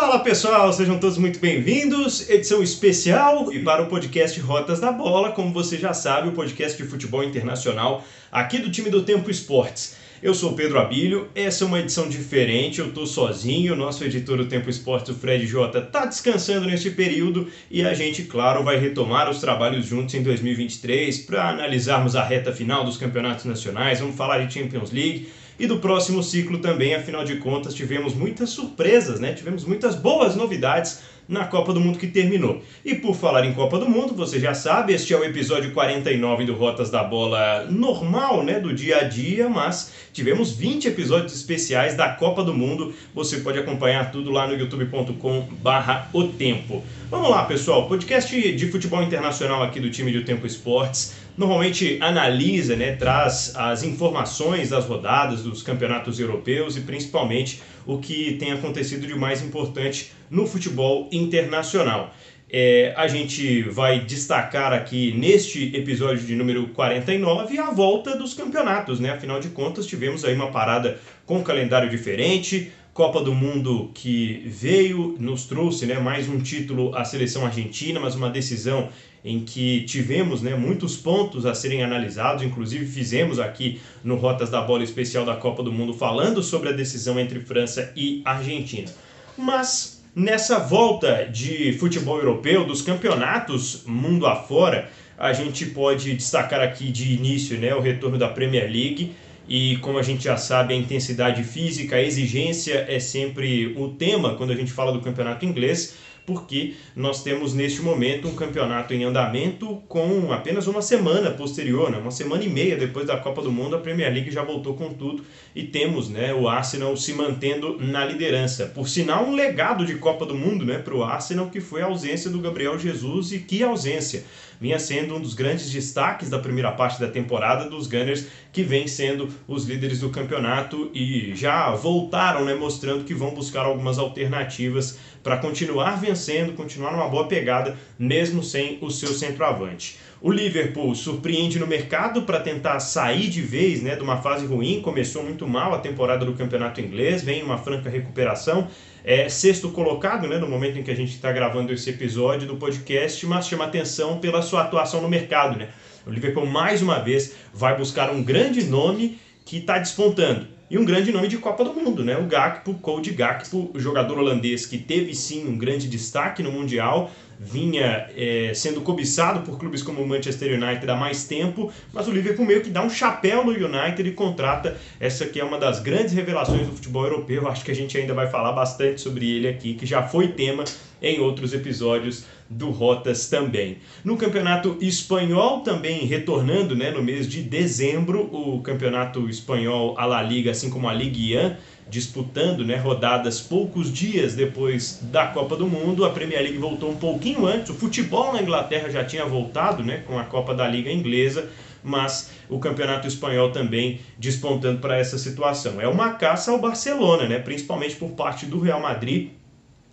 Fala pessoal, sejam todos muito bem-vindos. Edição especial e para o podcast Rotas da Bola, como você já sabe, o podcast de futebol internacional aqui do time do Tempo Esportes. Eu sou Pedro Abílio, essa é uma edição diferente, eu tô sozinho, nosso editor do Tempo Esportes, o Fred Jota, tá descansando neste período e a gente, claro, vai retomar os trabalhos juntos em 2023 para analisarmos a reta final dos campeonatos nacionais, vamos falar de Champions League e do próximo ciclo também, afinal de contas, tivemos muitas surpresas, né? Tivemos muitas boas novidades na Copa do Mundo que terminou. E por falar em Copa do Mundo, você já sabe, este é o episódio 49 do Rotas da Bola normal, né, do dia a dia, mas tivemos 20 episódios especiais da Copa do Mundo. Você pode acompanhar tudo lá no youtube.com/o tempo. Vamos lá, pessoal. Podcast de futebol internacional aqui do time do Tempo Esportes normalmente analisa, né, traz as informações das rodadas dos campeonatos europeus e principalmente o que tem acontecido de mais importante no futebol internacional. É, a gente vai destacar aqui neste episódio de número 49 a volta dos campeonatos, né? Afinal de contas, tivemos aí uma parada com um calendário diferente, Copa do Mundo que veio, nos trouxe né, mais um título à seleção argentina, mas uma decisão em que tivemos né, muitos pontos a serem analisados, inclusive fizemos aqui no Rotas da Bola Especial da Copa do Mundo falando sobre a decisão entre França e Argentina. Mas nessa volta de futebol europeu, dos campeonatos mundo afora, a gente pode destacar aqui de início né, o retorno da Premier League. E como a gente já sabe, a intensidade física, a exigência é sempre o tema quando a gente fala do campeonato inglês porque nós temos neste momento um campeonato em andamento com apenas uma semana posterior, né? uma semana e meia depois da Copa do Mundo, a Premier League já voltou com tudo e temos né, o Arsenal se mantendo na liderança. Por sinal, um legado de Copa do Mundo né, para o Arsenal, que foi a ausência do Gabriel Jesus e que ausência! Vinha sendo um dos grandes destaques da primeira parte da temporada dos Gunners, que vem sendo os líderes do campeonato e já voltaram né, mostrando que vão buscar algumas alternativas para continuar vencendo, continuar numa boa pegada, mesmo sem o seu centroavante. O Liverpool surpreende no mercado para tentar sair de vez né, de uma fase ruim, começou muito mal a temporada do campeonato inglês, vem uma franca recuperação. É sexto colocado né, no momento em que a gente está gravando esse episódio do podcast, mas chama atenção pela sua atuação no mercado. Né? O Liverpool mais uma vez vai buscar um grande nome que está despontando e um grande nome de Copa do Mundo, né? O Gakpo, Cody Gakpo, jogador holandês que teve sim um grande destaque no Mundial, vinha é, sendo cobiçado por clubes como o Manchester United há mais tempo, mas o Liverpool meio que dá um chapéu no United e contrata essa que é uma das grandes revelações do futebol europeu. Acho que a gente ainda vai falar bastante sobre ele aqui, que já foi tema em outros episódios do Rotas também. No campeonato espanhol, também retornando né, no mês de dezembro, o campeonato espanhol, a La Liga, assim como a Ligue 1, disputando né, rodadas poucos dias depois da Copa do Mundo. A Premier League voltou um pouquinho antes, o futebol na Inglaterra já tinha voltado né, com a Copa da Liga Inglesa, mas o campeonato espanhol também despontando para essa situação. É uma caça ao Barcelona, né, principalmente por parte do Real Madrid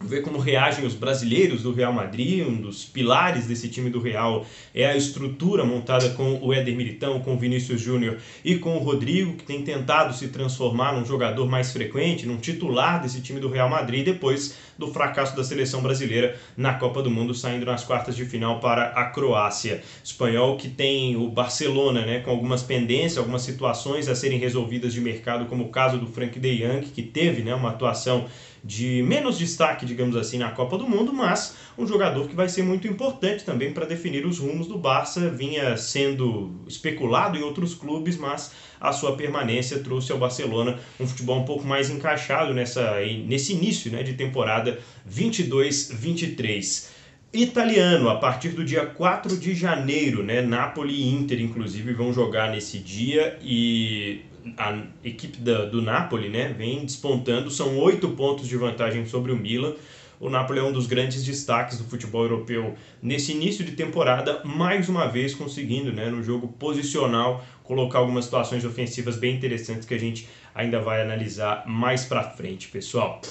ver como reagem os brasileiros do Real Madrid, um dos pilares desse time do Real é a estrutura montada com o Éder Militão, com o Vinícius Júnior e com o Rodrigo, que tem tentado se transformar num jogador mais frequente, num titular desse time do Real Madrid, depois do fracasso da seleção brasileira na Copa do Mundo, saindo nas quartas de final para a Croácia. Espanhol que tem o Barcelona, né, com algumas pendências, algumas situações a serem resolvidas de mercado, como o caso do Frank de Jong, que teve né, uma atuação de menos destaque, digamos assim, na Copa do Mundo, mas um jogador que vai ser muito importante também para definir os rumos do Barça. Vinha sendo especulado em outros clubes, mas a sua permanência trouxe ao Barcelona um futebol um pouco mais encaixado nessa, nesse início né, de temporada 22-23 italiano a partir do dia 4 de janeiro, né? Napoli e Inter, inclusive, vão jogar nesse dia e a equipe da, do Napoli né, vem despontando, são oito pontos de vantagem sobre o Milan. O Napoli é um dos grandes destaques do futebol europeu nesse início de temporada, mais uma vez conseguindo, né, no jogo posicional, colocar algumas situações ofensivas bem interessantes que a gente ainda vai analisar mais para frente, pessoal.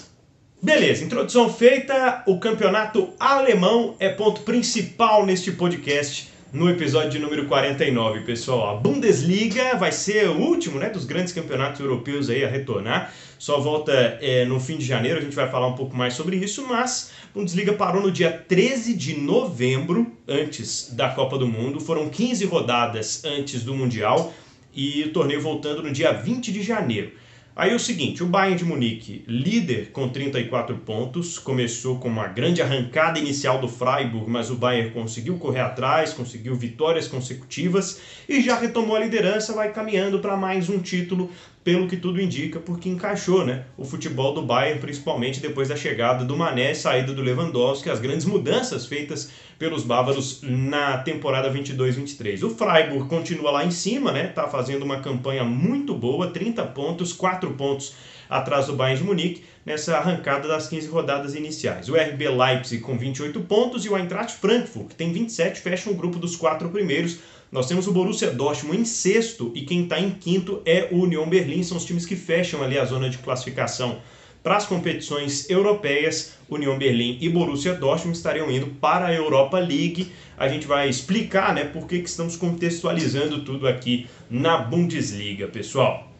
Beleza, introdução feita. O campeonato alemão é ponto principal neste podcast no episódio de número 49, pessoal. A Bundesliga vai ser o último né, dos grandes campeonatos europeus aí a retornar. Só volta é, no fim de janeiro, a gente vai falar um pouco mais sobre isso, mas a Bundesliga parou no dia 13 de novembro, antes da Copa do Mundo. Foram 15 rodadas antes do Mundial e o torneio voltando no dia 20 de janeiro. Aí é o seguinte, o Bayern de Munique, líder com 34 pontos, começou com uma grande arrancada inicial do Freiburg, mas o Bayern conseguiu correr atrás, conseguiu vitórias consecutivas e já retomou a liderança, vai caminhando para mais um título pelo que tudo indica, porque encaixou né, o futebol do Bayern, principalmente depois da chegada do Mané saída do Lewandowski, as grandes mudanças feitas pelos bávaros na temporada 22-23. O Freiburg continua lá em cima, né, tá fazendo uma campanha muito boa, 30 pontos, 4 pontos atrás do Bayern de Munique, nessa arrancada das 15 rodadas iniciais. O RB Leipzig com 28 pontos e o Eintracht Frankfurt, que tem 27, fecha um grupo dos quatro primeiros, nós temos o Borussia Dortmund em sexto e quem está em quinto é o Union Berlim. São os times que fecham ali a zona de classificação para as competições europeias. Union Berlim e Borussia Dortmund estariam indo para a Europa League. A gente vai explicar né, por que, que estamos contextualizando tudo aqui na Bundesliga, pessoal.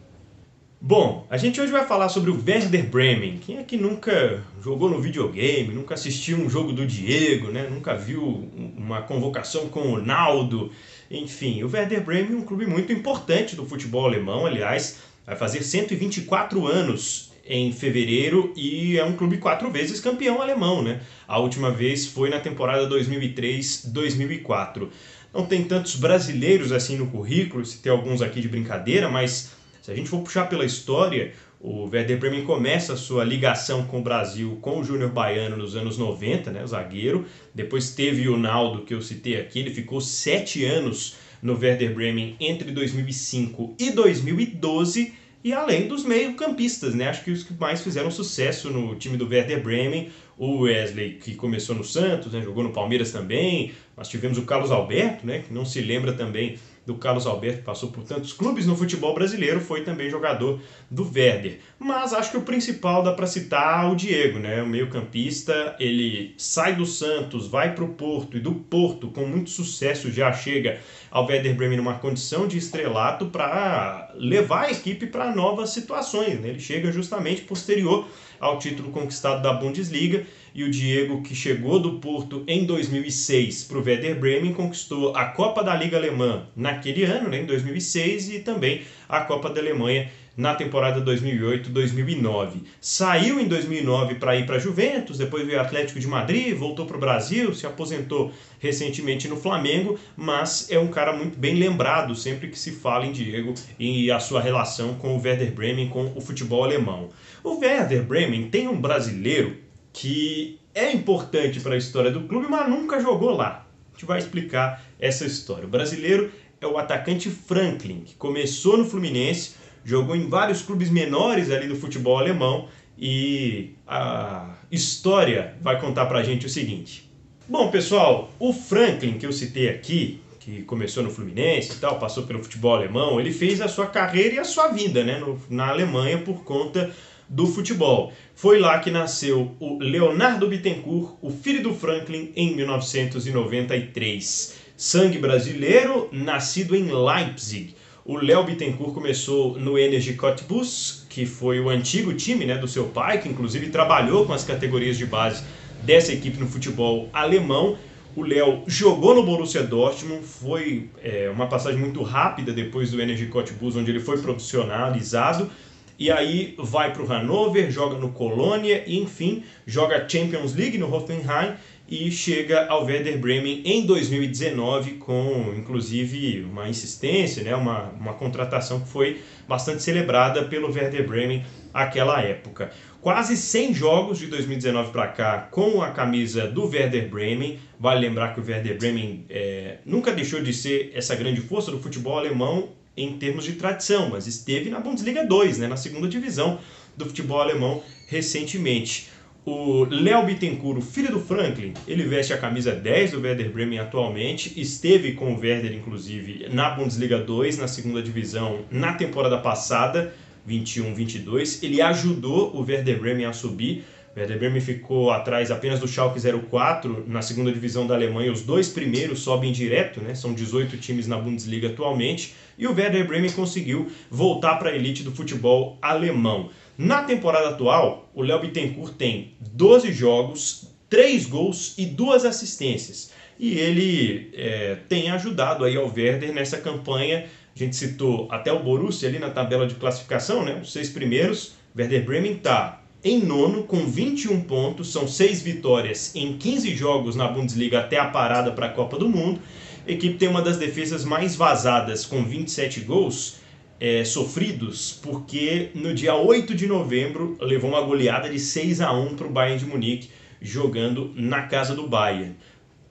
Bom, a gente hoje vai falar sobre o Werder Bremen. Quem é que nunca jogou no videogame, nunca assistiu um jogo do Diego, né? nunca viu uma convocação com o Naldo? Enfim, o Werder Bremen é um clube muito importante do futebol alemão, aliás, vai fazer 124 anos em fevereiro e é um clube quatro vezes campeão alemão, né? A última vez foi na temporada 2003-2004. Não tem tantos brasileiros assim no currículo, se tem alguns aqui de brincadeira, mas se a gente for puxar pela história, o Werder Bremen começa a sua ligação com o Brasil com o Júnior Baiano nos anos 90, né, o zagueiro. Depois teve o Naldo, que eu citei aqui, ele ficou sete anos no Werder Bremen entre 2005 e 2012. E além dos meio-campistas, né? Acho que os que mais fizeram sucesso no time do Werder Bremen, o Wesley, que começou no Santos, né? jogou no Palmeiras também. Nós tivemos o Carlos Alberto, né? que não se lembra também do Carlos Alberto, que passou por tantos clubes no futebol brasileiro, foi também jogador do Werder. Mas acho que o principal dá para citar o Diego, né? O meio-campista, ele sai do Santos, vai para o Porto e do Porto, com muito sucesso, já chega ao Werder Bremen numa condição de estrelato para levar a equipe para novas situações. Né? Ele chega justamente posterior ao título conquistado da Bundesliga e o Diego, que chegou do Porto em 2006 para o Werder Bremen, conquistou a Copa da Liga Alemã naquele ano, né, em 2006, e também a Copa da Alemanha na temporada 2008-2009. Saiu em 2009 para ir para a Juventus, depois veio Atlético de Madrid, voltou para o Brasil, se aposentou recentemente no Flamengo, mas é um cara muito bem lembrado sempre que se fala em Diego e a sua relação com o Werder Bremen, com o futebol alemão. O Werder Bremen tem um brasileiro que é importante para a história do clube, mas nunca jogou lá. A gente vai explicar essa história. O brasileiro é o atacante Franklin, que começou no Fluminense, jogou em vários clubes menores ali do futebol alemão e a história vai contar para a gente o seguinte. Bom, pessoal, o Franklin que eu citei aqui, que começou no Fluminense e tal, passou pelo futebol alemão, ele fez a sua carreira e a sua vida né, no, na Alemanha por conta do futebol. Foi lá que nasceu o Leonardo Bittencourt, o filho do Franklin, em 1993. Sangue brasileiro, nascido em Leipzig. O Léo Bittencourt começou no Energy Cottbus, que foi o antigo time né, do seu pai, que inclusive trabalhou com as categorias de base dessa equipe no futebol alemão. O Léo jogou no Borussia Dortmund, foi é, uma passagem muito rápida depois do Energy Cottbus, onde ele foi profissionalizado e aí vai para o Hannover, joga no Colônia e enfim joga Champions League no Hoffenheim e chega ao Werder Bremen em 2019 com inclusive uma insistência, né, uma, uma contratação que foi bastante celebrada pelo Werder Bremen aquela época. Quase 100 jogos de 2019 para cá com a camisa do Werder Bremen. Vale lembrar que o Werder Bremen é, nunca deixou de ser essa grande força do futebol alemão em termos de tradição, mas esteve na Bundesliga 2, né, na segunda divisão do futebol alemão recentemente. O Léo Bittencourt, filho do Franklin, ele veste a camisa 10 do Werder Bremen atualmente, esteve com o Werder, inclusive, na Bundesliga 2, na segunda divisão, na temporada passada, 21-22. Ele ajudou o Werder Bremen a subir, Werder Bremen ficou atrás apenas do Schalke 04 na segunda divisão da Alemanha. Os dois primeiros sobem direto, né? São 18 times na Bundesliga atualmente. E o Werder Bremen conseguiu voltar para a elite do futebol alemão. Na temporada atual, o Léo Bittencourt tem 12 jogos, 3 gols e 2 assistências. E ele é, tem ajudado aí ao Werder nessa campanha. A gente citou até o Borussia ali na tabela de classificação, né? Os seis primeiros. Werder Bremen está em nono com 21 pontos, são seis vitórias em 15 jogos na Bundesliga até a parada para a Copa do Mundo. A equipe tem uma das defesas mais vazadas, com 27 gols é, sofridos, porque no dia 8 de novembro levou uma goleada de 6 a 1 para o Bayern de Munique, jogando na casa do Bayern.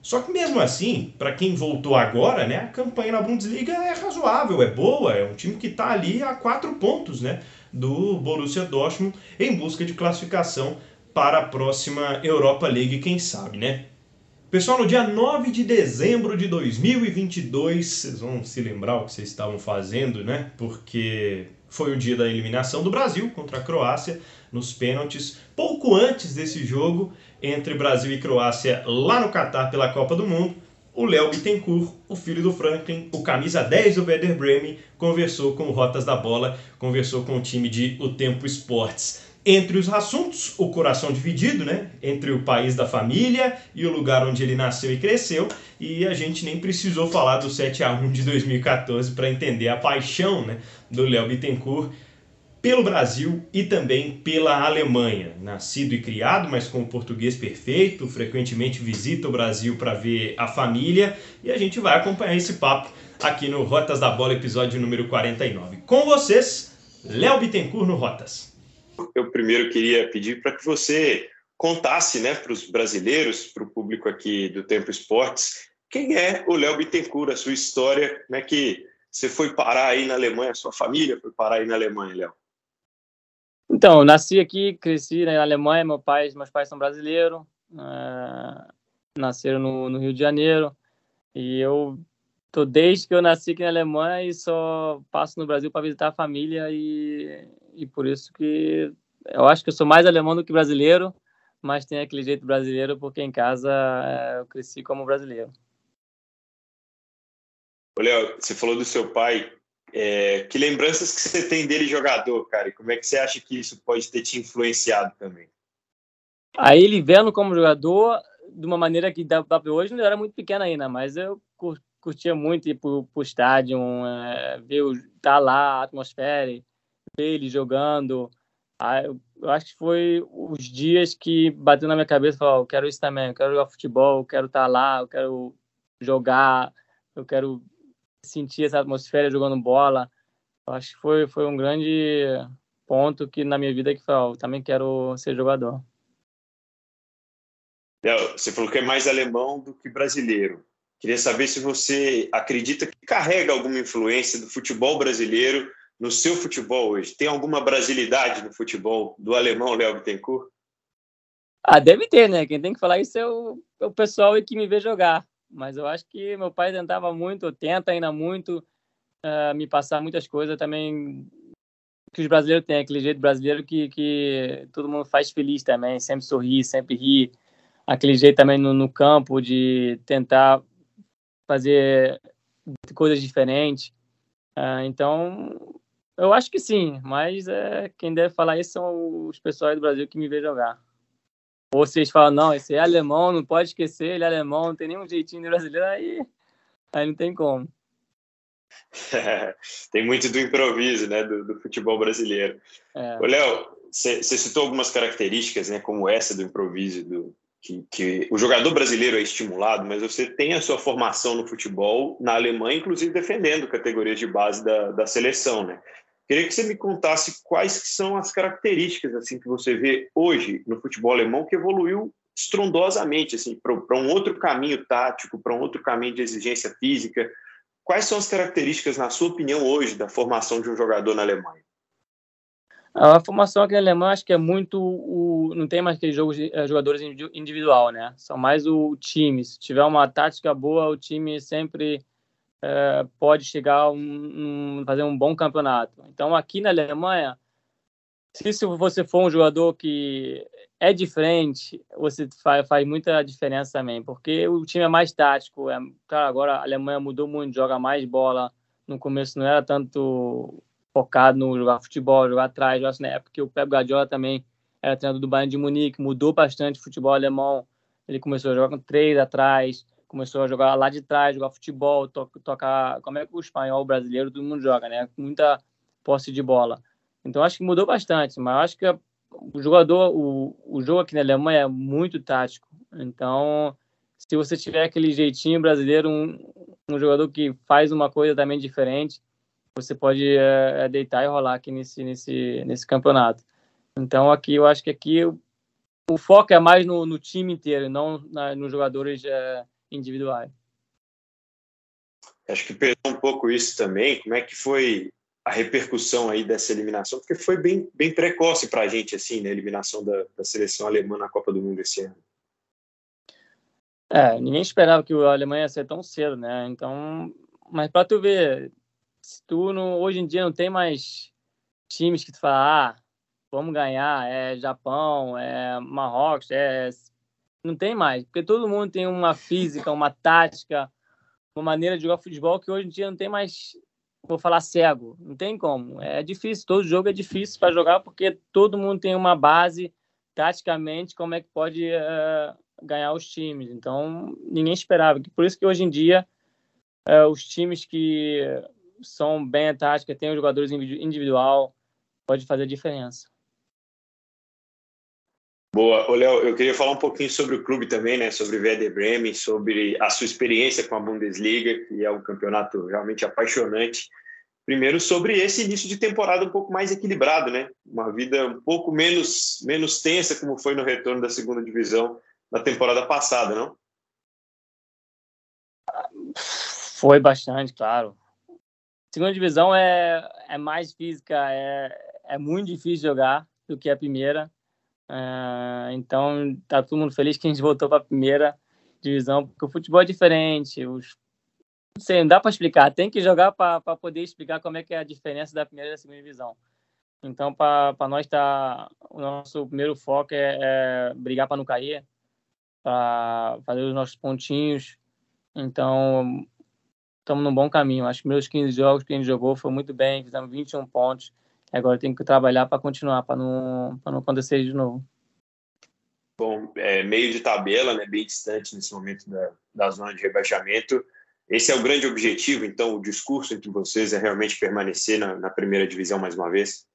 Só que mesmo assim, para quem voltou agora, né, a campanha na Bundesliga é razoável, é boa, é um time que está ali a quatro pontos, né? Do Borussia Dortmund em busca de classificação para a próxima Europa League, quem sabe, né? Pessoal, no dia 9 de dezembro de 2022, vocês vão se lembrar o que vocês estavam fazendo, né? Porque foi o dia da eliminação do Brasil contra a Croácia nos pênaltis, pouco antes desse jogo entre Brasil e Croácia lá no Catar pela Copa do Mundo o Léo Bittencourt, o filho do Franklin, o camisa 10 do Werder Bremen, conversou com o Rotas da Bola, conversou com o time de O Tempo Esportes. Entre os assuntos, o coração dividido, né? Entre o país da família e o lugar onde ele nasceu e cresceu. E a gente nem precisou falar do 7 a 1 de 2014 para entender a paixão né, do Léo Bittencourt pelo Brasil e também pela Alemanha. Nascido e criado, mas com o português perfeito, frequentemente visita o Brasil para ver a família e a gente vai acompanhar esse papo aqui no Rotas da Bola, episódio número 49. Com vocês, Léo Bittencourt no Rotas. Eu primeiro queria pedir para que você contasse né, para os brasileiros, para o público aqui do Tempo Esportes, quem é o Léo Bittencourt, a sua história, como é que você foi parar aí na Alemanha, sua família foi parar aí na Alemanha, Léo? Então, eu nasci aqui, cresci na Alemanha, meu pai, meus pais são brasileiros, uh, nasceram no, no, Rio de Janeiro, e eu tô desde que eu nasci aqui na Alemanha e só passo no Brasil para visitar a família e, e por isso que eu acho que eu sou mais alemão do que brasileiro, mas tem aquele jeito brasileiro porque em casa uh, eu cresci como brasileiro. Léo, você falou do seu pai, é, que lembranças que você tem dele jogador, cara? E como é que você acha que isso pode ter te influenciado também? Aí ele vendo como jogador, de uma maneira que dá para hoje, não era muito pequeno ainda, mas eu curtia muito ir pro, pro estádio, é, ver estar tá lá, a atmosfera, ver ele jogando. Aí, eu acho que foi os dias que bateu na minha cabeça, falou, eu quero isso também, eu quero jogar futebol, eu quero estar tá lá, eu quero jogar, eu quero sentir essa atmosfera jogando bola. Acho que foi, foi um grande ponto que na minha vida que foi, ó, também quero ser jogador. Você falou que é mais alemão do que brasileiro. Queria saber se você acredita que carrega alguma influência do futebol brasileiro no seu futebol hoje. Tem alguma brasilidade no futebol do alemão Léo Bittencourt? Ah, deve ter, né? Quem tem que falar isso é o, é o pessoal que me vê jogar mas eu acho que meu pai tentava muito, tenta ainda muito uh, me passar muitas coisas também que os brasileiros têm, aquele jeito brasileiro que, que todo mundo faz feliz também, sempre sorrir, sempre rir, aquele jeito também no, no campo de tentar fazer coisas diferentes. Uh, então, eu acho que sim, mas é, quem deve falar isso são os pessoal do Brasil que me vê jogar. Ou vocês falam, não, esse é alemão, não pode esquecer, ele é alemão, não tem nenhum jeitinho de brasileiro, aí, aí não tem como. tem muito do improviso, né, do, do futebol brasileiro. É. Ô, Léo, você citou algumas características, né, como essa do improviso, do, que, que, o jogador brasileiro é estimulado, mas você tem a sua formação no futebol na Alemanha, inclusive defendendo categorias de base da, da seleção, né? Queria que você me contasse quais são as características assim que você vê hoje no futebol alemão que evoluiu estrondosamente assim para um outro caminho tático, para um outro caminho de exigência física. Quais são as características, na sua opinião, hoje da formação de um jogador na Alemanha? A formação aqui na Alemanha acho que é muito o não tem mais aqueles jogos eh, jogadores individual, né? São mais o time. Se tiver uma tática boa, o time sempre é, pode chegar a um, um, fazer um bom campeonato. Então, aqui na Alemanha, se, se você for um jogador que é diferente, você faz, faz muita diferença também, porque o time é mais tático. É, claro, agora a Alemanha mudou muito, joga mais bola. No começo não era tanto focado no jogar futebol, jogar atrás. Acho na época que o Pep Guardiola também era treinador do Bayern de Munique, mudou bastante o futebol alemão. Ele começou a jogar com três atrás, começou a jogar lá de trás, jogar futebol, to tocar como é que o espanhol, o brasileiro, todo mundo joga, né? Muita posse de bola. Então acho que mudou bastante, mas acho que o jogador, o, o jogo aqui na Alemanha é muito tático. Então, se você tiver aquele jeitinho brasileiro, um, um jogador que faz uma coisa também diferente, você pode é, deitar e rolar aqui nesse, nesse, nesse campeonato. Então, aqui eu acho que aqui o, o foco é mais no, no time inteiro, não na, nos jogadores é, individuais. Acho que perdeu um pouco isso também. Como é que foi a repercussão aí dessa eliminação, porque foi bem, bem precoce para a gente, assim, né, a eliminação da, da, seleção alemã na Copa do Mundo esse ano. É, ninguém esperava que a Alemanha ia ser tão cedo, né? Então, mas para tu ver, se tu não, hoje em dia não tem mais times que tu fala, ah, vamos ganhar, é Japão, é Marrocos, é não tem mais, porque todo mundo tem uma física, uma tática, uma maneira de jogar futebol que hoje em dia não tem mais vou falar cego, não tem como. É difícil, todo jogo é difícil para jogar porque todo mundo tem uma base taticamente como é que pode uh, ganhar os times. Então, ninguém esperava. Por isso que hoje em dia uh, os times que são bem a tática, têm os jogadores individual, pode fazer diferença. Boa. Ô, Léo, eu queria falar um pouquinho sobre o clube também, né? Sobre o Werder Bremen, sobre a sua experiência com a Bundesliga, que é um campeonato realmente apaixonante. Primeiro, sobre esse início de temporada um pouco mais equilibrado, né? Uma vida um pouco menos, menos tensa, como foi no retorno da segunda divisão na temporada passada, não? Foi bastante, claro. Segunda divisão é, é mais física, é, é muito difícil jogar do que a primeira Uh, então, tá todo mundo feliz que a gente voltou para a primeira divisão, porque o futebol é diferente. Os... Não sei, não dá para explicar. Tem que jogar para poder explicar como é que é a diferença da primeira e da segunda divisão. Então, para nós, tá, o nosso primeiro foco é, é brigar para não cair, para fazer os nossos pontinhos. Então, estamos num bom caminho. Acho que meus 15 jogos que a gente jogou foi muito bem, fizemos 21 pontos Agora tem que trabalhar para continuar, para não, não acontecer de novo. Bom, é, meio de tabela, né, bem distante nesse momento da, da zona de rebaixamento. Esse é o grande objetivo, então, o discurso entre vocês é realmente permanecer na, na primeira divisão mais uma vez?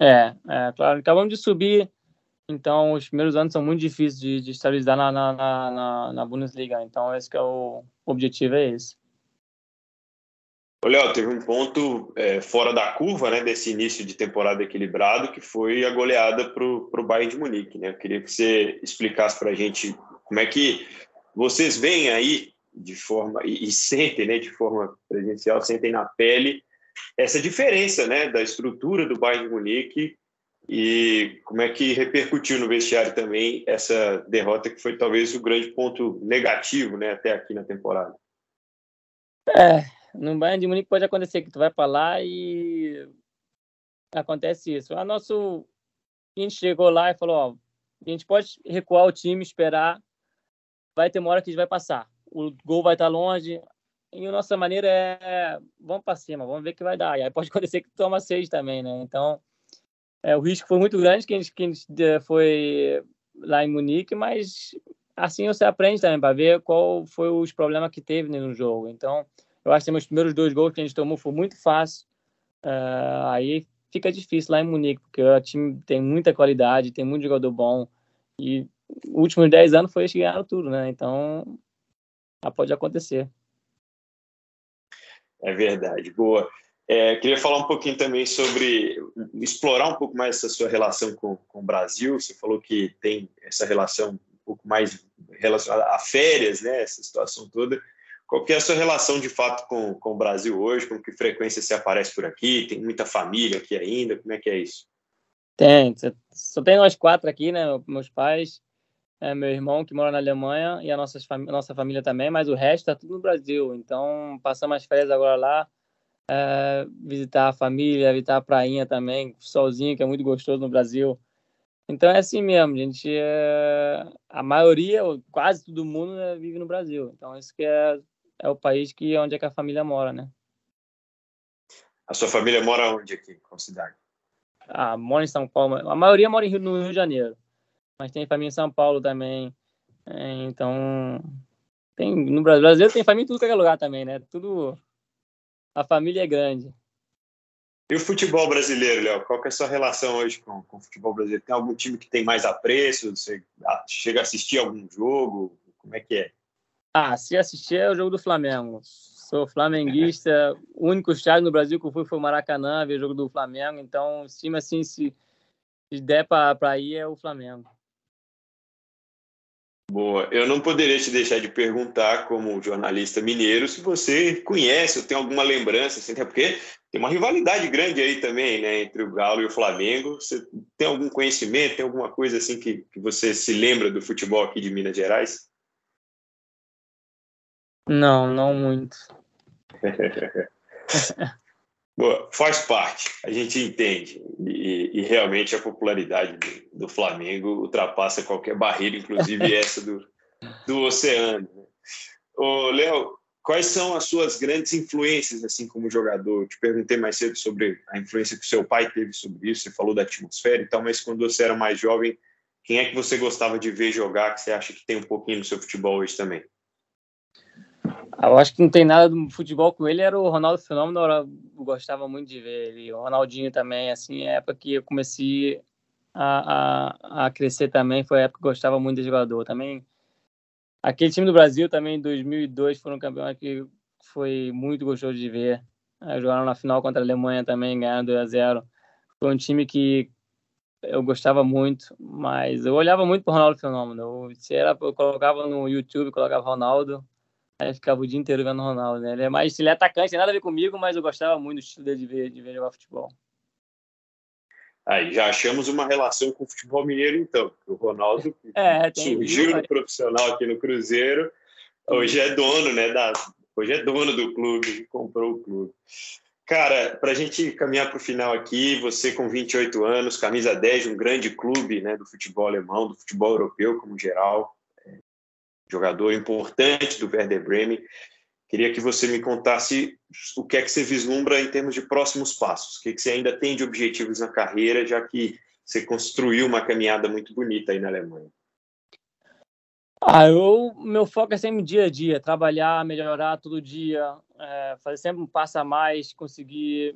É, é, claro. Acabamos de subir, então os primeiros anos são muito difíceis de, de estabilizar na, na, na, na Bundesliga. Então, esse é o, o objetivo, é esse. Léo, teve um ponto é, fora da curva né, desse início de temporada equilibrado, que foi a goleada para o Bayern de Munique. Né? Eu queria que você explicasse para a gente como é que vocês veem aí de forma e, e, sentem, né, de forma presencial, sentem na pele essa diferença, né, da estrutura do Bayern de Munique e como é que repercutiu no vestiário também essa derrota que foi talvez o grande ponto negativo, né, até aqui na temporada. É, no Bayern de Munique pode acontecer que tu vai para lá e acontece isso. A nosso a gente chegou lá e falou, ó, a gente pode recuar o time, esperar, vai ter uma hora que a gente vai passar. O gol vai estar longe. E a nossa maneira é, vamos para cima, vamos ver o que vai dar. E aí pode acontecer que toma seis também, né? Então, é, o risco foi muito grande que a gente, que a gente foi lá em Munique, mas assim você aprende também para ver qual foi os problemas que teve no jogo. Então, eu acho que os primeiros dois gols que a gente tomou foi muito fácil. Uh, aí fica difícil lá em Munique, porque o time tem muita qualidade, tem muito jogador bom. E os últimos 10 anos foi eles que ganharam tudo, né? Então, pode acontecer. É verdade, boa. É, queria falar um pouquinho também sobre explorar um pouco mais essa sua relação com, com o Brasil. Você falou que tem essa relação um pouco mais relacionada a férias, né? Essa situação toda. Qual é a sua relação de fato com, com o Brasil hoje? Com que frequência você aparece por aqui? Tem muita família aqui ainda? Como é que é isso? Tem, só tem nós quatro aqui, né? Meus pais, é, meu irmão que mora na Alemanha e a nossa, nossa família também, mas o resto tá tudo no Brasil. Então, passamos as férias agora lá, é, visitar a família, visitar a prainha também, solzinho, que é muito gostoso no Brasil. Então é assim mesmo, gente. É... A maioria, quase todo mundo né, vive no Brasil. Então isso que é, é o país que onde é que a família mora, né? A sua família mora onde aqui? Qual cidade? Ah, mora em São Paulo. A maioria mora no Rio de Janeiro. Mas tem família em São Paulo também. É, então, tem, no Brasil tem família em tudo que é lugar também, né? Tudo. A família é grande. E o futebol brasileiro, Léo? Qual que é a sua relação hoje com, com o futebol brasileiro? Tem algum time que tem mais apreço? Você chega a assistir algum jogo? Como é que é? Ah, se assistir é o jogo do Flamengo. Sou flamenguista. o único estádio no Brasil que eu fui foi o Maracanã, ver o jogo do Flamengo. Então, time assim, se, se der para ir, é o Flamengo. Boa. Eu não poderia te deixar de perguntar, como jornalista mineiro, se você conhece ou tem alguma lembrança, assim, até porque tem uma rivalidade grande aí também, né, entre o Galo e o Flamengo. Você tem algum conhecimento, tem alguma coisa assim que, que você se lembra do futebol aqui de Minas Gerais? Não, não muito. Boa, faz parte, a gente entende. E, e realmente a popularidade do, do, Flamengo ultrapassa qualquer barreira, inclusive essa do, do oceano. Ô, Léo, quais são as suas grandes influências, assim, como jogador? Eu te perguntei mais cedo sobre a influência que seu pai teve sobre isso, você falou da atmosfera e tal, mas quando você era mais jovem, quem é que você gostava de ver jogar que você acha que tem um pouquinho no seu futebol hoje também? Eu acho que não tem nada do futebol com ele, era o Ronaldo Fenômeno, eu gostava muito de ver ele. O Ronaldinho também, assim, é a época que eu comecei a, a, a crescer também, foi a época que eu gostava muito de jogador. Também, aquele time do Brasil também, em 2002, foram campeões que foi muito gostoso de ver. Jogaram na final contra a Alemanha também, ganhando 2 a 0 Foi um time que eu gostava muito, mas eu olhava muito para o Ronaldo Fenômeno. Eu, se era, eu colocava no YouTube, colocava Ronaldo, Aí ficava o dia inteiro vendo o Ronaldo, né? Ele é mais, ele é atacante, tem nada a ver comigo, mas eu gostava muito do estilo dele de ver, de ver jogar futebol. Aí já achamos uma relação com o futebol mineiro, então. O Ronaldo é, surgiu no profissional aqui no Cruzeiro, hoje é dono, né? Da, hoje é dono do clube, comprou o clube. Cara, para a gente caminhar para o final aqui, você com 28 anos, camisa 10 de um grande clube né, do futebol alemão, do futebol europeu como geral, jogador importante do Werder Bremen. Queria que você me contasse o que é que você vislumbra em termos de próximos passos, o que, é que você ainda tem de objetivos na carreira, já que você construiu uma caminhada muito bonita aí na Alemanha. Ah, eu, meu foco é sempre dia a dia, trabalhar, melhorar todo dia, é, fazer sempre um passo a mais, conseguir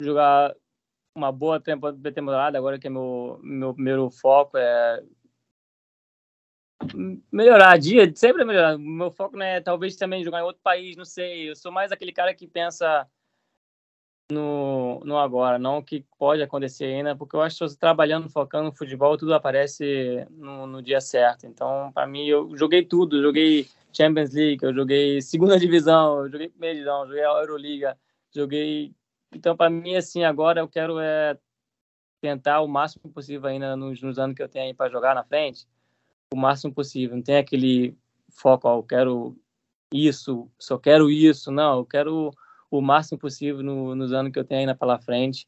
jogar uma boa temporada, agora que é meu, meu primeiro foco é melhorar dia, sempre melhorar. O meu foco não é talvez também jogar em outro país, não sei. Eu sou mais aquele cara que pensa no, no agora, não o que pode acontecer ainda, porque eu acho que trabalhando, focando no futebol, tudo aparece no, no dia certo. Então, para mim, eu joguei tudo. joguei Champions League, eu joguei segunda divisão, eu joguei primeira divisão, joguei a Euroliga, joguei. Então, para mim, assim, agora eu quero é tentar o máximo possível ainda nos, nos anos que eu tenho aí para jogar na frente o máximo possível. Não tem aquele foco, ó, eu quero isso, só quero isso. Não, eu quero o máximo possível no, nos anos que eu tenho ainda pela frente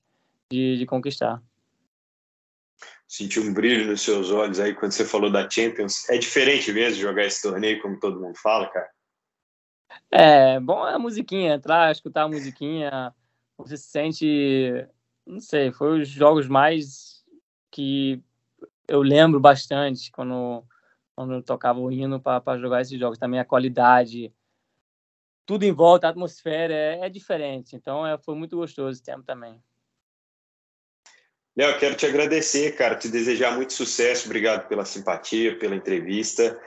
de, de conquistar. Senti um brilho nos seus olhos aí quando você falou da Champions. É diferente mesmo jogar esse torneio, como todo mundo fala, cara? É, bom é a musiquinha, entrar, escutar a musiquinha, você se sente, não sei, foi os jogos mais que eu lembro bastante quando, quando eu tocava o hino para jogar esses jogos. Também a qualidade, tudo em volta, a atmosfera é, é diferente. Então é, foi muito gostoso esse tempo também. Léo, quero te agradecer, cara, te desejar muito sucesso. Obrigado pela simpatia, pela entrevista.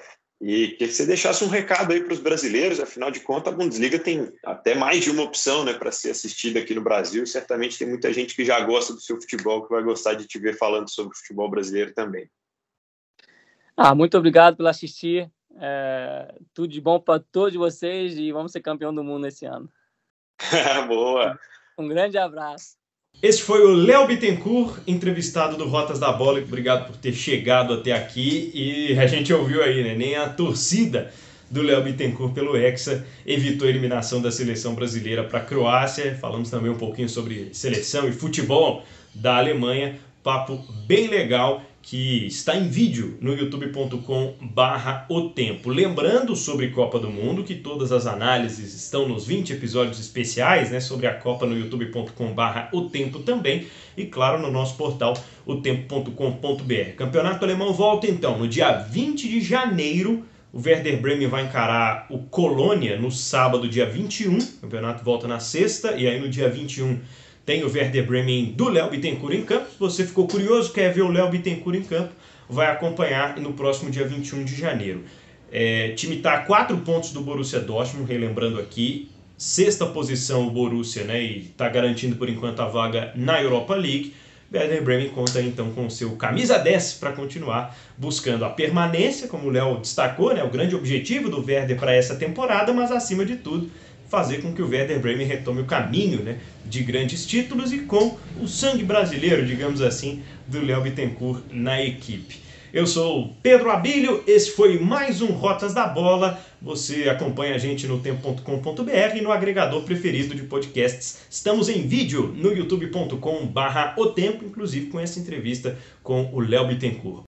E que você deixasse um recado aí para os brasileiros, afinal de contas, a Bundesliga tem até mais de uma opção né, para ser assistida aqui no Brasil. Certamente tem muita gente que já gosta do seu futebol, que vai gostar de te ver falando sobre o futebol brasileiro também. Ah, muito obrigado por assistir. É, tudo de bom para todos vocês e vamos ser campeão do mundo esse ano. Boa! Um grande abraço. Esse foi o Léo Bittencourt, entrevistado do Rotas da Bola. Obrigado por ter chegado até aqui. E a gente ouviu aí, né? Nem a torcida do Léo Bittencourt pelo Hexa evitou a eliminação da seleção brasileira para a Croácia. Falamos também um pouquinho sobre seleção e futebol da Alemanha. Papo bem legal que está em vídeo no youtube.com barra o tempo. Lembrando sobre Copa do Mundo que todas as análises estão nos 20 episódios especiais né, sobre a Copa no youtube.com barra o tempo também e claro no nosso portal otempo.com.br. Campeonato Alemão volta então no dia 20 de janeiro. O Werder Bremen vai encarar o Colônia no sábado, dia 21. O campeonato volta na sexta e aí no dia 21 tem o Werder Bremen do Léo Bittencourt em campo. Se você ficou curioso, quer ver o Léo Bittencourt em campo, vai acompanhar no próximo dia 21 de janeiro. É, time está a 4 pontos do Borussia Dortmund, relembrando aqui. Sexta posição o Borussia, né? E está garantindo por enquanto a vaga na Europa League. Werder Bremen conta então com seu camisa 10 para continuar buscando a permanência, como o Léo destacou, né? O grande objetivo do Werder para essa temporada, mas acima de tudo, fazer com que o Werder Bremen retome o caminho né, de grandes títulos e com o sangue brasileiro, digamos assim, do Léo Bittencourt na equipe. Eu sou Pedro Abílio, esse foi mais um Rotas da Bola. Você acompanha a gente no tempo.com.br e no agregador preferido de podcasts. Estamos em vídeo no youtube.com/barra o tempo, inclusive com essa entrevista com o Léo Bittencourt.